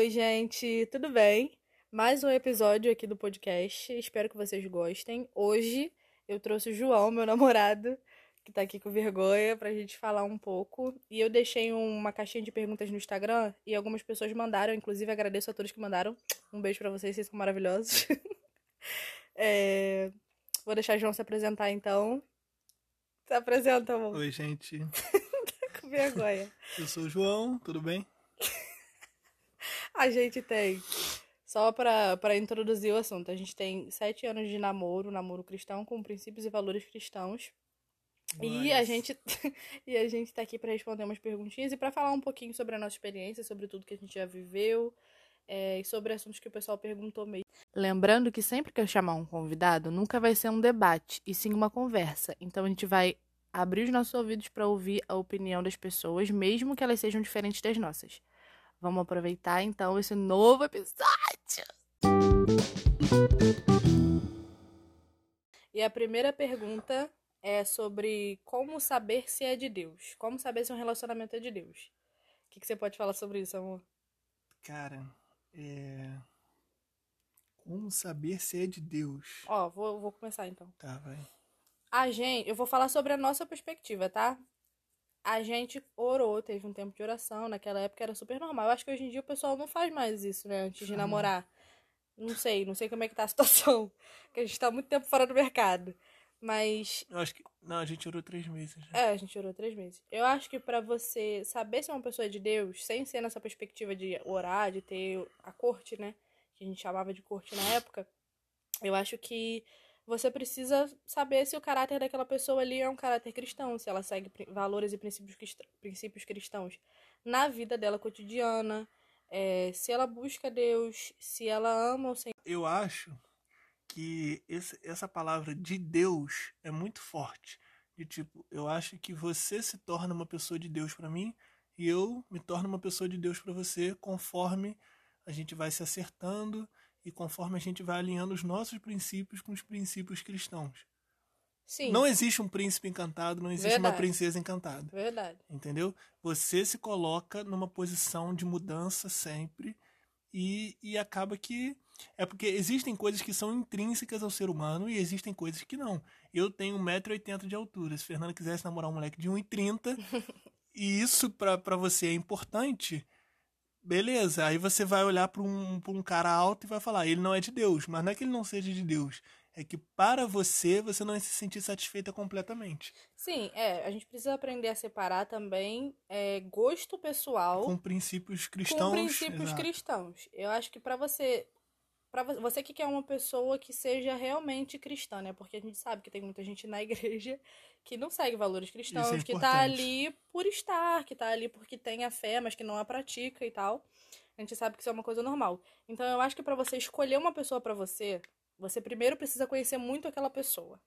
Oi, gente, tudo bem? Mais um episódio aqui do podcast. Espero que vocês gostem. Hoje eu trouxe o João, meu namorado, que tá aqui com vergonha, pra gente falar um pouco. E eu deixei uma caixinha de perguntas no Instagram e algumas pessoas mandaram, inclusive agradeço a todos que mandaram. Um beijo pra vocês, vocês são maravilhosos. É, Vou deixar o João se apresentar então. Se apresenta, amor. Oi, gente. Com vergonha. Eu sou o João, tudo bem? A gente tem, só pra introduzir o assunto, a gente tem sete anos de namoro, namoro cristão, com princípios e valores cristãos. E a Mas- gente e a gente tá aqui pra responder umas perguntinhas e pra falar um pouquinho sobre a nossa experiência, sobre tudo que a gente já viveu é, e sobre assuntos que o pessoal perguntou mesmo. Lembrando que sempre que eu chamar um convidado, nunca vai ser um debate, e sim uma conversa. Então a gente vai abrir os nossos ouvidos pra ouvir a opinião das pessoas, mesmo que elas sejam diferentes das nossas. Vamos aproveitar então esse novo episódio. E a primeira pergunta é sobre como saber se é de Deus. Como saber se um relacionamento é de Deus. O que, que você pode falar sobre isso, amor? Cara, é. Como saber se é de Deus? Ó, vou, vou começar então. Tá, vai. A gente, eu vou falar sobre a nossa perspectiva, tá? A gente orou, teve um tempo de oração, naquela época era super normal. Eu acho que hoje em dia o pessoal não faz mais isso, né? Antes de namorar. Não sei, não sei como é que tá a situação. Porque a gente tá muito tempo fora do mercado. Mas Eu acho que. Não, a gente orou três meses. né? É, a gente orou três meses. Eu acho que pra você saber se é uma pessoa de Deus, sem ser nessa perspectiva de orar, de ter a corte, né? Que a gente chamava de corte na época, eu acho que você precisa saber se o caráter daquela pessoa ali é um caráter cristão, se ela segue valores e princípios, crist- princípios cristãos na vida dela cotidiana, é, se ela busca Deus, se ela ama o Senhor. Eu acho que esse- essa palavra de Deus é muito forte. De tipo, eu acho que você se torna uma pessoa de Deus pra mim e eu me torno uma pessoa de Deus pra você conforme a gente vai se acertando e conforme a gente vai alinhando os nossos princípios com os princípios cristãos. Sim, Não existe um príncipe encantado, não existe uma Verdade. princesa encantada. verdade. Entendeu? Você se coloca numa posição de mudança sempre e, e acaba que. É porque existem coisas que são intrínsecas ao ser humano e existem coisas que não. Eu tenho 1,80m de altura. Se Fernando quisesse namorar um moleque de 1,30m e isso pra você é importante, beleza. Aí você vai olhar pra um, pra um cara alto e vai falar: ele não é de Deus. Mas não é que ele não seja de Deus. É que para você, você não vai se sentir satisfeita completamente. Sim, é, a gente precisa aprender a separar também é, gosto pessoal Com princípios cristãos. com princípios exato. cristãos. Eu acho que pra você, para você que quer uma pessoa que seja realmente cristã, né? Porque a gente sabe que tem muita gente na igreja que não segue valores cristãos, é que tá ali por estar, que tá ali porque tem a fé, mas que não a pratica e tal. A gente sabe que isso é uma coisa normal. Então eu acho que pra você escolher uma pessoa pra você, você primeiro precisa conhecer muito aquela pessoa.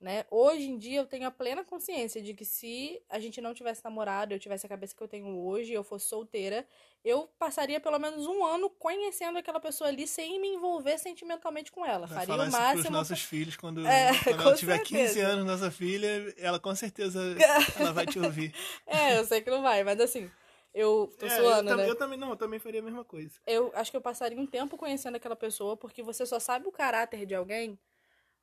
Né? Hoje em dia eu tenho a plena consciência de que se a gente não tivesse namorado, eu tivesse a cabeça que eu tenho hoje, eu fosse solteira, eu passaria pelo menos um ano conhecendo aquela pessoa ali sem me envolver sentimentalmente com ela. Vai Faria falar o isso pros máximo. nossos filhos quando, É, quando ela tiver 15 certeza. anos, nossa filha, ela com certeza ela vai te ouvir. É, eu sei que não vai, mas assim, eu tô É, suando, eu, né? eu também não, eu também faria a mesma coisa. eu acho que eu passaria um tempo conhecendo aquela pessoa, porque você só sabe o caráter de alguém,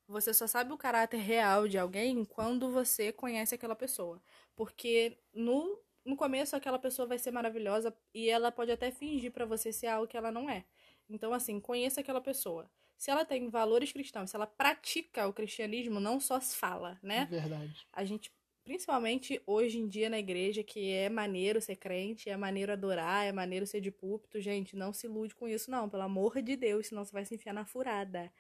você só sabe o caráter real de alguém quando você conhece aquela pessoa. Porque no, no começo aquela pessoa vai ser maravilhosa e ela pode até fingir pra você ser algo que ela não é. Então, assim, conheça aquela pessoa. Se ela tem valores cristãos, se ela pratica o cristianismo, não só se fala, né? Verdade. a gente, principalmente hoje em dia na igreja, que é maneiro ser crente, é maneiro adorar, é maneiro ser de púlpito, gente, não se ilude com isso, não, pelo amor de Deus, senão você vai se enfiar na furada.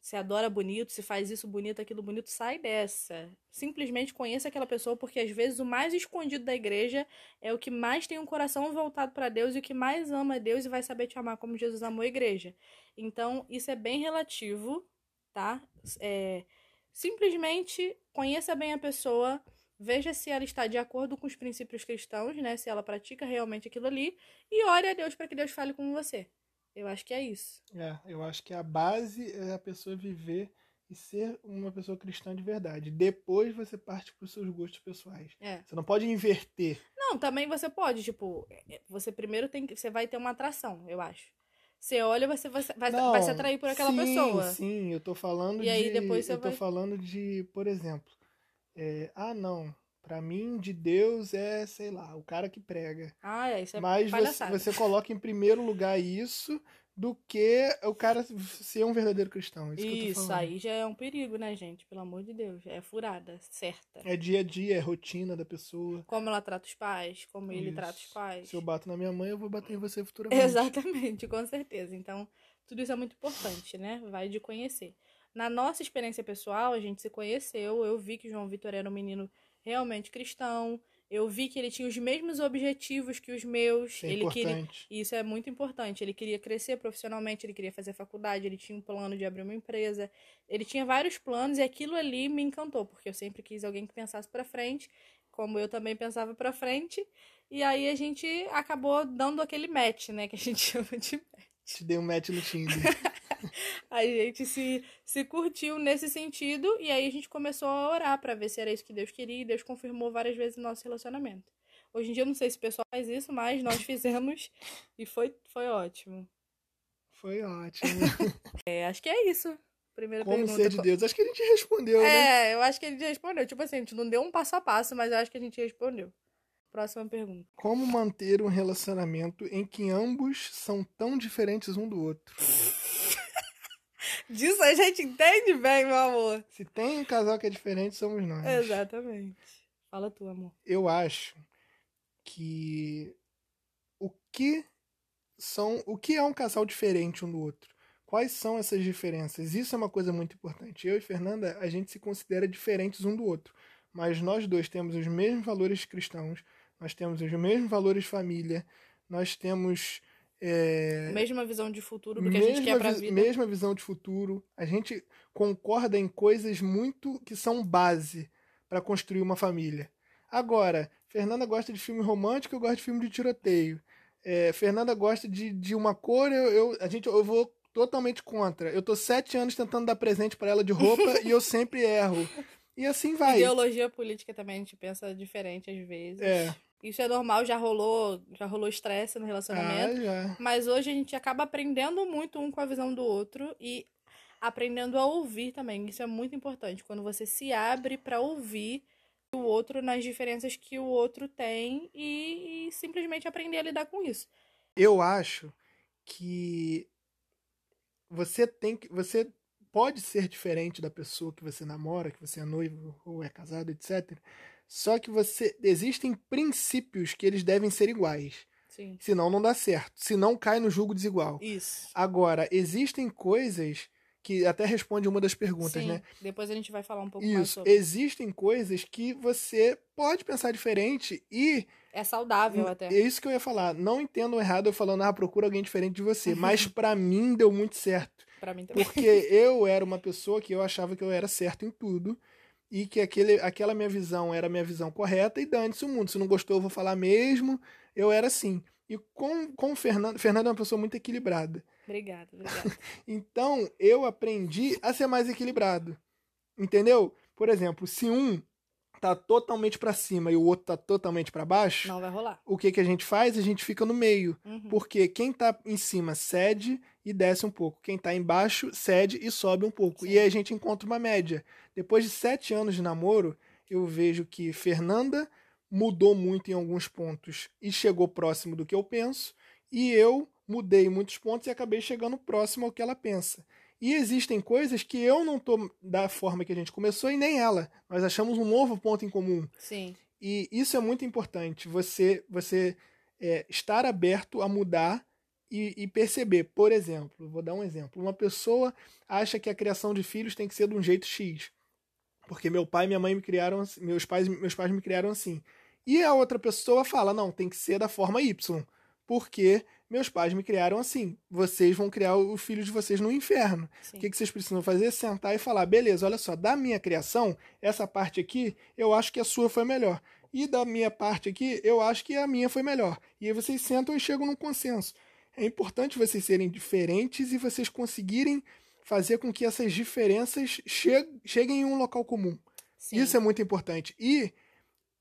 Se adora bonito, se faz isso bonito, aquilo bonito, sai dessa. Simplesmente conheça aquela pessoa, porque às vezes o mais escondido da igreja é o que mais tem um coração voltado para Deus e o que mais ama Deus e vai saber te amar como Jesus amou a igreja. Então, isso é bem relativo, tá? É, simplesmente conheça bem a pessoa, veja se ela está de acordo com os princípios cristãos, né? Se ela pratica realmente aquilo ali, e ore a Deus para que Deus fale com você. Eu acho que é isso. É, eu acho que a base é a pessoa viver e ser uma pessoa cristã de verdade. Depois você parte para os seus gostos pessoais. É. Você não pode inverter. Não, também você pode, tipo, você primeiro tem que. Você vai ter uma atração, eu acho. Você olha, você vai, vai, Não, vai se atrair por aquela sim, pessoa. Sim, eu tô falando E de. aí depois você eu tô vai- falando de, por exemplo, é, ah, não. Pra mim, de Deus é, sei lá, o cara que prega. Ah, é, isso é Mas você, você coloca em primeiro lugar isso do que o cara ser um verdadeiro cristão. Isso, tô Isso, falando. aí já é um perigo, né, gente? Pelo amor de Deus. É furada, certa. É dia a dia, é rotina da pessoa. Como ela trata os pais, como ele Isso. trata os pais. Se eu bato na minha mãe, eu vou bater em você futuramente. Exatamente, com certeza. Então, tudo isso é muito importante, né? Vai de conhecer. Na nossa experiência pessoal, a gente se conheceu. Eu vi que o João Vitor era um menino realmente cristão. Eu vi que ele tinha os mesmos objetivos que os meus. Isso é ele queria. importante. E isso é muito importante. Ele queria crescer profissionalmente, ele queria fazer faculdade, ele tinha um plano de abrir uma empresa. Ele tinha vários planos e aquilo ali me encantou, porque eu sempre quis alguém que pensasse pra frente, como eu também pensava pra frente. E aí a gente acabou dando aquele match, né, que a gente chama de Te dei um match no Tinder. a gente se, se curtiu nesse sentido e aí a gente começou a orar pra ver se era isso que Deus queria e Deus confirmou várias vezes o nosso relacionamento. Hoje em dia eu não sei se o pessoal faz isso, mas nós fizemos e foi, foi ótimo. Foi ótimo. É, acho que é isso. Primeira Como pergunta. ser de Deus? Acho que a gente respondeu, né? É, eu acho que ele respondeu. Tipo assim, a gente não deu um passo a passo, mas eu acho que a gente respondeu. Próxima pergunta. Como manter um relacionamento em que ambos são tão diferentes um do outro? Disso a gente entende bem, meu amor. Se tem um casal que é diferente, somos nós. Exatamente. Fala tu, amor. Eu acho que o que são, o que é um casal diferente um do outro? Quais são essas diferenças? Isso é uma coisa muito importante. Eu e Fernanda, a gente se considera diferentes um do outro, mas nós dois temos os mesmos valores cristãos, nós temos os mesmos valores família, nós temos é, Mesma visão de futuro do que a gente quer pra vi- vida. mesma visão de futuro. A gente concorda em coisas muito que são base para construir uma família. Agora, Fernanda gosta de filme romântico, eu gosto de filme de tiroteio. É, Fernanda gosta de, de uma cor, eu, eu- a gente, eu vou totalmente contra. Eu tô sete anos tentando dar presente para ela de roupa e eu sempre erro. E assim vai. Ideologia política também, a gente pensa diferente às vezes. É. Isso é normal, já rolou, já rolou estresse no relacionamento. Ah. Mas hoje a gente acaba aprendendo muito um com a visão do outro e aprendendo a ouvir também. Isso é muito importante. Quando você se abre pra ouvir o outro nas diferenças que o outro tem e, e simplesmente aprender a lidar com isso. eu acho que você tem que você pode ser diferente da pessoa que você namora, que você é noivo ou é casado, etc. Só que você existem princípios que eles devem ser iguais, Sim. senão não dá certo, senão cai no julgo desigual. Isso. Agora, existem coisas que até responde uma das perguntas, Sim. né? Depois a gente vai falar um pouco mais Isso, sobre. existem coisas que você pode pensar diferente e É saudável até. é isso que eu ia falar. Não entendam errado eu falando, ah, procura alguém diferente de você. Mas pra mim deu muito certo. Pra mim também. Porque eu era uma pessoa que eu achava que eu era certo em tudo. E que aquele, aquela minha visão era a minha visão correta. E dane-se o mundo. Se não gostou, eu vou falar mesmo. Eu era assim. E com, com o Fernando. Fernando é uma pessoa muito equilibrada. Obrigada, obrigada. Então eu aprendi a ser mais equilibrado. Entendeu? Por exemplo, se um tá totalmente pra cima e o outro tá totalmente pra baixo, Não vai rolar. o que, que a gente faz? A gente fica no meio. Uhum. Porque quem tá em cima cede e desce um pouco. Quem tá embaixo cede e sobe um pouco. E aí a gente encontra uma média. Depois de sete anos de namoro, eu vejo que Fernanda mudou muito em alguns pontos e chegou próximo do que eu penso. E eu mudei muitos pontos e acabei chegando próximo ao que ela pensa. E existem coisas que eu não tô da forma que a gente começou e nem ela. Nós achamos um novo ponto em comum. Sim. E isso é muito importante, você, você é, estar aberto a mudar e, e perceber. Por exemplo, vou dar um exemplo. Uma pessoa acha que a criação de filhos tem que ser de um jeito X. Porque meu pai e minha mãe me criaram assim, meus pais, meus pais me criaram assim. E a outra pessoa fala, não, tem que ser da forma Y. Porque meus pais me criaram assim. Vocês vão criar o filho de vocês no inferno. Sim. O que, que vocês precisam fazer? Sentar e falar, beleza, olha só, da minha criação, essa parte aqui, eu acho que a sua foi melhor. E da minha parte aqui, eu acho que a minha foi melhor. E aí vocês sentam e chegam num consenso. É importante vocês serem diferentes e vocês conseguirem fazer com que essas diferenças che- cheguem em um local comum. Sim. Isso é muito importante. E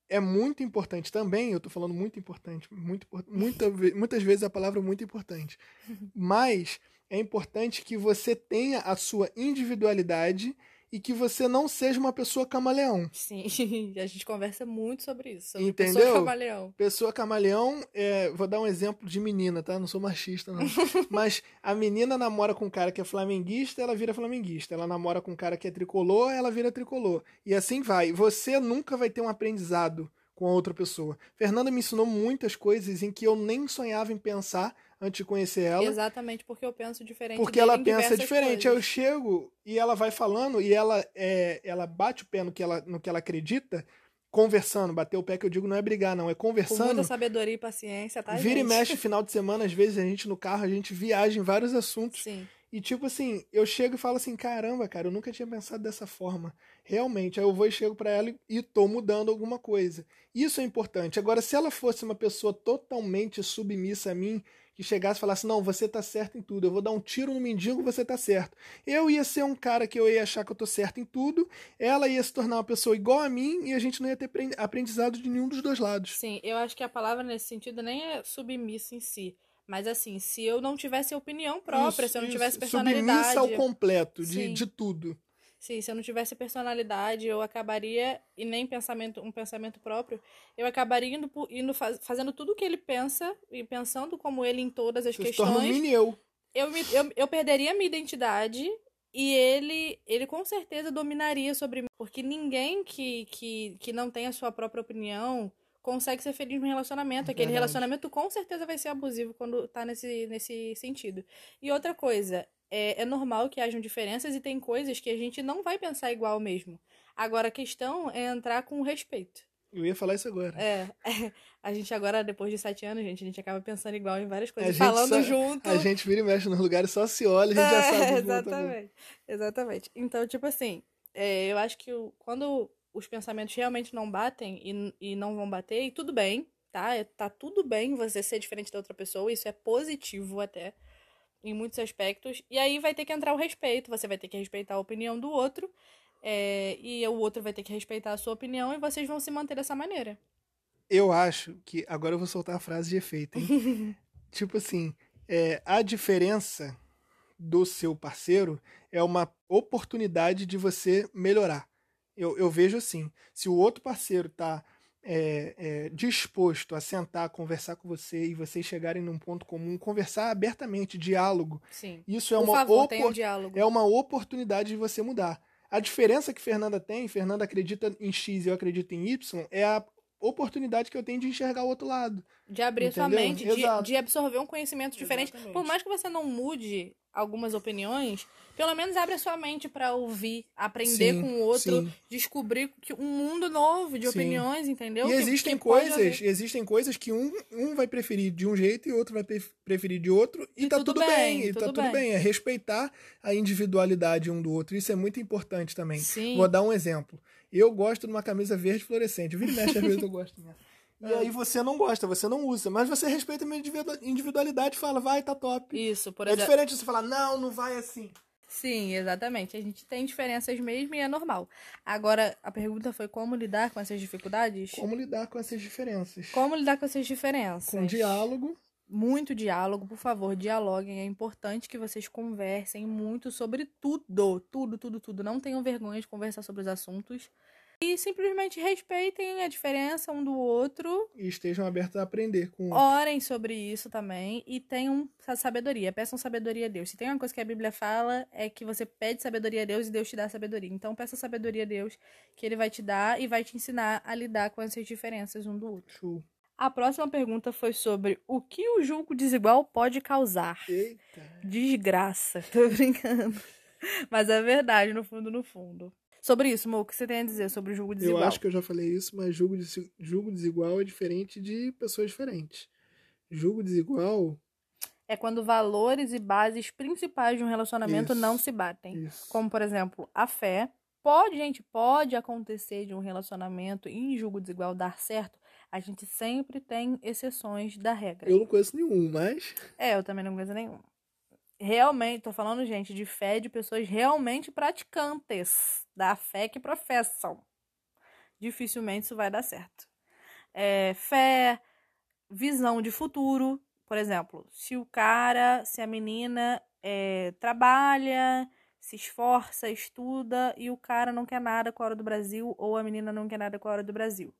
é muito importante também, eu tô falando muito importante, muito, muita, muitas vezes a palavra muito importante, mas é importante que você tenha a sua individualidade e que você não seja uma pessoa camaleão. Sim, a gente conversa muito sobre isso. Sobre Entendeu? Pessoa camaleão. Pessoa camaleão, é, vou dar um exemplo de menina, tá? Não sou machista, não. Mas a menina namora com um cara que é flamenguista, ela vira flamenguista. Ela namora com um cara que é tricolor, ela vira tricolor. E assim vai. Você nunca vai ter um aprendizado com a outra pessoa. Fernanda me ensinou muitas coisas em que eu nem sonhava em pensar antes de conhecer ela. Exatamente porque eu penso diferente. Porque ela pensa diferente. Coisas. Aí eu chego e ela vai falando e ela, é, ela bate o pé no que ela, no que ela acredita, conversando. Bater o pé que eu digo não é brigar, não. É conversando. Com muita sabedoria e paciência, tá? Vira gente? e mexe final de semana, às vezes a gente no carro, a gente viaja em vários assuntos. Sim. E tipo assim, eu chego e falo assim, caramba, cara, eu nunca tinha pensado dessa forma. Realmente, aí eu vou e chego para ela e tô mudando alguma coisa. Isso é importante. Agora, se ela fosse uma pessoa totalmente submissa a mim, que chegasse e falasse, não, você tá certo em tudo, eu vou dar um tiro no mendigo, você tá certo. Eu ia ser um cara que eu ia achar que eu tô certo em tudo, ela ia se tornar uma pessoa igual a mim e a gente não ia ter aprendizado de nenhum dos dois lados. Sim, eu acho que a palavra nesse sentido nem é submissa em si mas assim, se eu não tivesse opinião própria, isso, se eu não tivesse personalidade. Submissa ao completo de, de tudo. Sim, se eu não tivesse personalidade, eu acabaria, e nem pensamento, um pensamento próprio, eu acabaria indo, indo faz, fazendo tudo o que ele pensa e pensando como ele em todas as Você questões. Se torna um eu. Eu, me, eu, eu perderia a minha identidade e ele, ele com certeza dominaria sobre mim. Porque ninguém que, que, que não tem a sua própria opinião consegue ser feliz no relacionamento. Aquele relacionamento com certeza vai ser abusivo quando tá nesse, nesse sentido. E outra coisa, é, é normal que hajam diferenças e tem coisas que a gente não vai pensar igual mesmo. Agora a questão é entrar com respeito. Eu ia falar isso agora. É, é, a gente agora, depois de sete anos, gente, a gente acaba pensando igual em várias coisas, falando só, junto. A gente vira e mexe nos lugares só se olha, a gente é, já sabe. Exatamente, exatamente. Então, tipo assim, é, eu acho que quando os pensamentos realmente não batem e, e não vão bater, e tudo bem, tá? É, tá tudo bem você ser diferente da outra pessoa, isso é positivo até, em muitos aspectos. E aí vai ter que entrar o respeito, você vai ter que respeitar a opinião do outro, é, e o outro vai ter que respeitar a sua opinião, e vocês vão se manter dessa maneira. Eu acho que. Agora eu vou soltar a frase de efeito, hein? tipo assim, é, a diferença do seu parceiro é uma oportunidade de você melhorar eu, eu vejo assim: se o outro parceiro está é, é, disposto a sentar, conversar com você e vocês chegarem num ponto comum, conversar abertamente, diálogo. Sim. Isso é Por uma, favor, opor um é uma oportunidade de você mudar. A diferença que Fernanda tem, Fernanda acredita em X e eu acredito em Y, é a oportunidade que eu tenho de enxergar o outro lado. De abrir Entendeu? sua mente, de, de, absorver um conhecimento diferente. Exatamente. Por mais que você não mude algumas opiniões, pelo menos abre a sua mente para ouvir, aprender sim, com o outro, sim. descobrir que um mundo novo de sim. opiniões, entendeu? E que, existem que coisas, existem coisas que um, um vai preferir de um jeito e outro vai preferir de outro e, e tá tudo, tudo bem, e tudo tá tudo bem. bem. É respeitar a individualidade um do outro. Isso é muito importante também. Vou dar um exemplo. Eu gosto de uma camisa verde fluorescente. Vira e mexe, às vezes eu gosto mesmo. E aí você não gosta, você não usa, mas você respeita a minha individualidade e fala, vai, tá top. Isso, por é exemplo. É diferente você falar, não, não vai assim. Sim, exatamente. A gente tem diferenças mesmo e é normal. Agora, a pergunta foi como lidar com essas dificuldades? Como lidar com essas diferenças? Como lidar com essas diferenças? Com diálogo. Muito diálogo, por favor, dialoguem. É importante que vocês conversem muito sobre tudo. Tudo, tudo, tudo. Não tenham vergonha de conversar sobre os assuntos. E simplesmente respeitem a diferença um do outro. E estejam abertos a aprender com o outro. Orem sobre isso também e tenham sabedoria. Peçam sabedoria a Deus. Se tem uma coisa que a Bíblia fala, é que você pede sabedoria a Deus e Deus te dá sabedoria. Então peça sabedoria a Deus, que Ele vai te dar e vai te ensinar a lidar com essas diferenças um do outro. Show. A próxima pergunta foi sobre o que o julgo desigual pode causar. Eita. Desgraça. Tô brincando. Mas é verdade, no fundo, no fundo. Sobre isso, Mo, o que você tem a dizer sobre o julgo desigual? Eu acho que eu já falei isso, mas julgo, julgo desigual é diferente de pessoas diferentes. Julgo desigual. É quando valores e bases principais de um relacionamento isso, não se batem. Isso. Como, por exemplo, a fé. Pode, gente, pode acontecer de um relacionamento em julgo desigual dar certo. A gente sempre tem exceções da regra. Eu não conheço nenhum, mas. É, eu também não conheço nenhum realmente, tô falando, gente, de fé de pessoas realmente praticantes da fé que professam. Dificilmente isso vai dar certo. é, fé, visão de futuro. Por exemplo, se o cara, se a menina é, trabalha, se esforça, estuda e o cara não quer nada com a hora do Brasil ou a menina não quer nada com a hora do Brasil.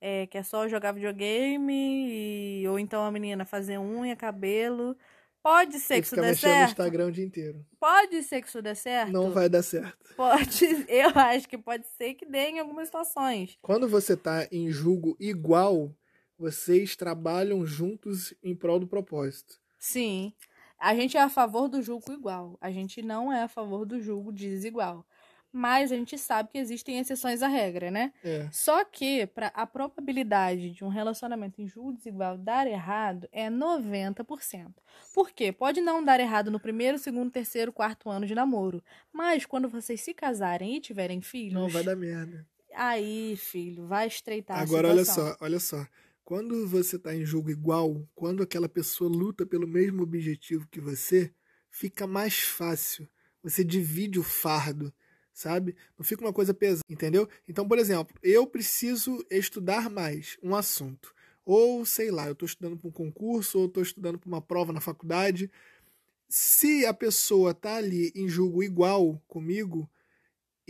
É, quer só jogar videogame e, ou então a menina fazer unha, cabelo. Pode ser que isso dê certo. no Instagram o dia inteiro. Pode ser que isso dê certo. Não vai dar certo. Pode, eu acho que pode ser que dê em algumas situações. Quando você tá em julgo igual, vocês trabalham juntos em prol do propósito. Sim. A gente é a favor do julgo igual. A gente não é a favor do julgo desigual. Mas a gente sabe que existem exceções à regra, né? É. Só que pra, a probabilidade de um relacionamento em julgo desigual dar errado é 90%. Por quê? Pode não dar errado no primeiro, segundo, terceiro, quarto ano de namoro. Mas quando vocês se casarem e tiverem filhos. Não vai dar merda. Aí, filho, vai estreitar Agora, a olha só, olha só. Quando você está em jogo igual, quando aquela pessoa luta pelo mesmo objetivo que você, fica mais fácil. Você divide o fardo, sabe? Não fica uma coisa pesada, entendeu? Então, por exemplo, eu preciso estudar mais um assunto. Ou, sei lá, eu estou estudando para um concurso, ou estou estudando para uma prova na faculdade. Se a pessoa está ali em jogo igual comigo,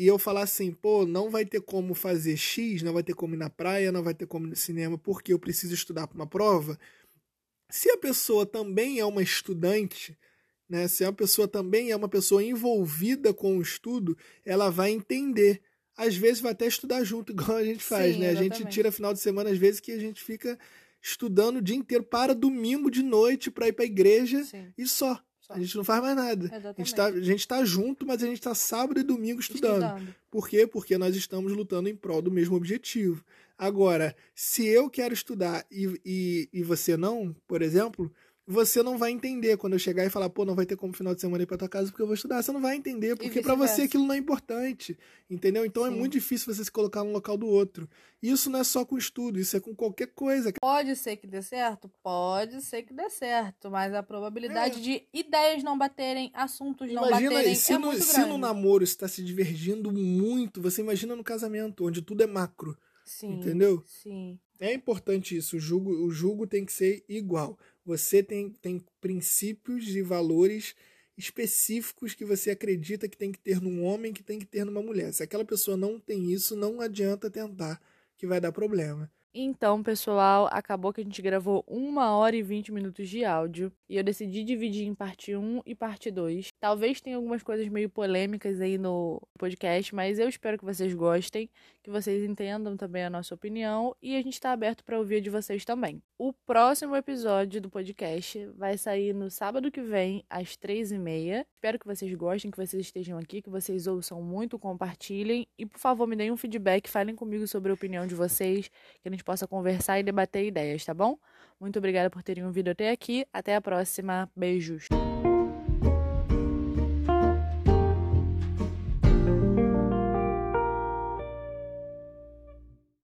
e eu falar assim, pô, não vai ter como fazer X, não vai ter como ir na praia, não vai ter como ir no cinema, porque eu preciso estudar para uma prova. Se a pessoa também é uma estudante, né, se a pessoa também é uma pessoa envolvida com o estudo, ela vai entender. Às vezes vai até estudar junto, igual a gente faz, Sim, né? Exatamente. A gente tira final de semana, às vezes, que a gente fica estudando o dia inteiro para domingo de noite para ir para a igreja Sim. e só. A gente não faz mais nada. A gente, tá, a gente tá junto, mas a gente tá sábado e domingo estudando. estudando. Por quê? Porque nós estamos lutando em prol do mesmo objetivo. Agora, se eu quero estudar e, e, e você não, por exemplo, você não vai entender quando eu chegar e falar, pô, não vai ter como final de semana ir pra tua casa porque eu vou estudar. Você não vai entender, porque para você aquilo não é importante, entendeu? Então é Sim. é muito difícil você se colocar no local do outro. Isso não é só com estudo, isso é com qualquer coisa. Pode ser que dê certo? Pode ser que dê certo, mas a probabilidade é. de ideias não baterem, assuntos não imagina baterem se é no, muito se grande. no namoro está se divergindo muito, você imagina no casamento, onde tudo é macro. Sim. Entendeu? Sim. É importante isso, o julgo, o julgo tem que ser igual. Você tem, tem princípios e valores específicos que você acredita que tem que ter num homem, que tem que ter numa mulher. Se aquela pessoa não tem isso, não adianta tentar, que vai dar problema. Então, pessoal, acabou que a gente gravou uma hora e vinte minutos de áudio e eu decidi dividir em parte 1 e parte 2. Talvez tenha algumas coisas meio polêmicas aí no podcast, mas eu espero que vocês gostem, que vocês entendam também a nossa opinião e a gente está aberto para ouvir de vocês também. O próximo episódio do podcast vai sair no sábado que vem, às três e meia. Espero que vocês gostem, que vocês estejam aqui, que vocês ouçam muito, compartilhem e, por favor, me deem um feedback, falem comigo sobre a opinião de vocês, que a gente possa conversar e debater ideias, tá bom? Muito obrigada por terem ouvido até aqui. Até a próxima. Beijos.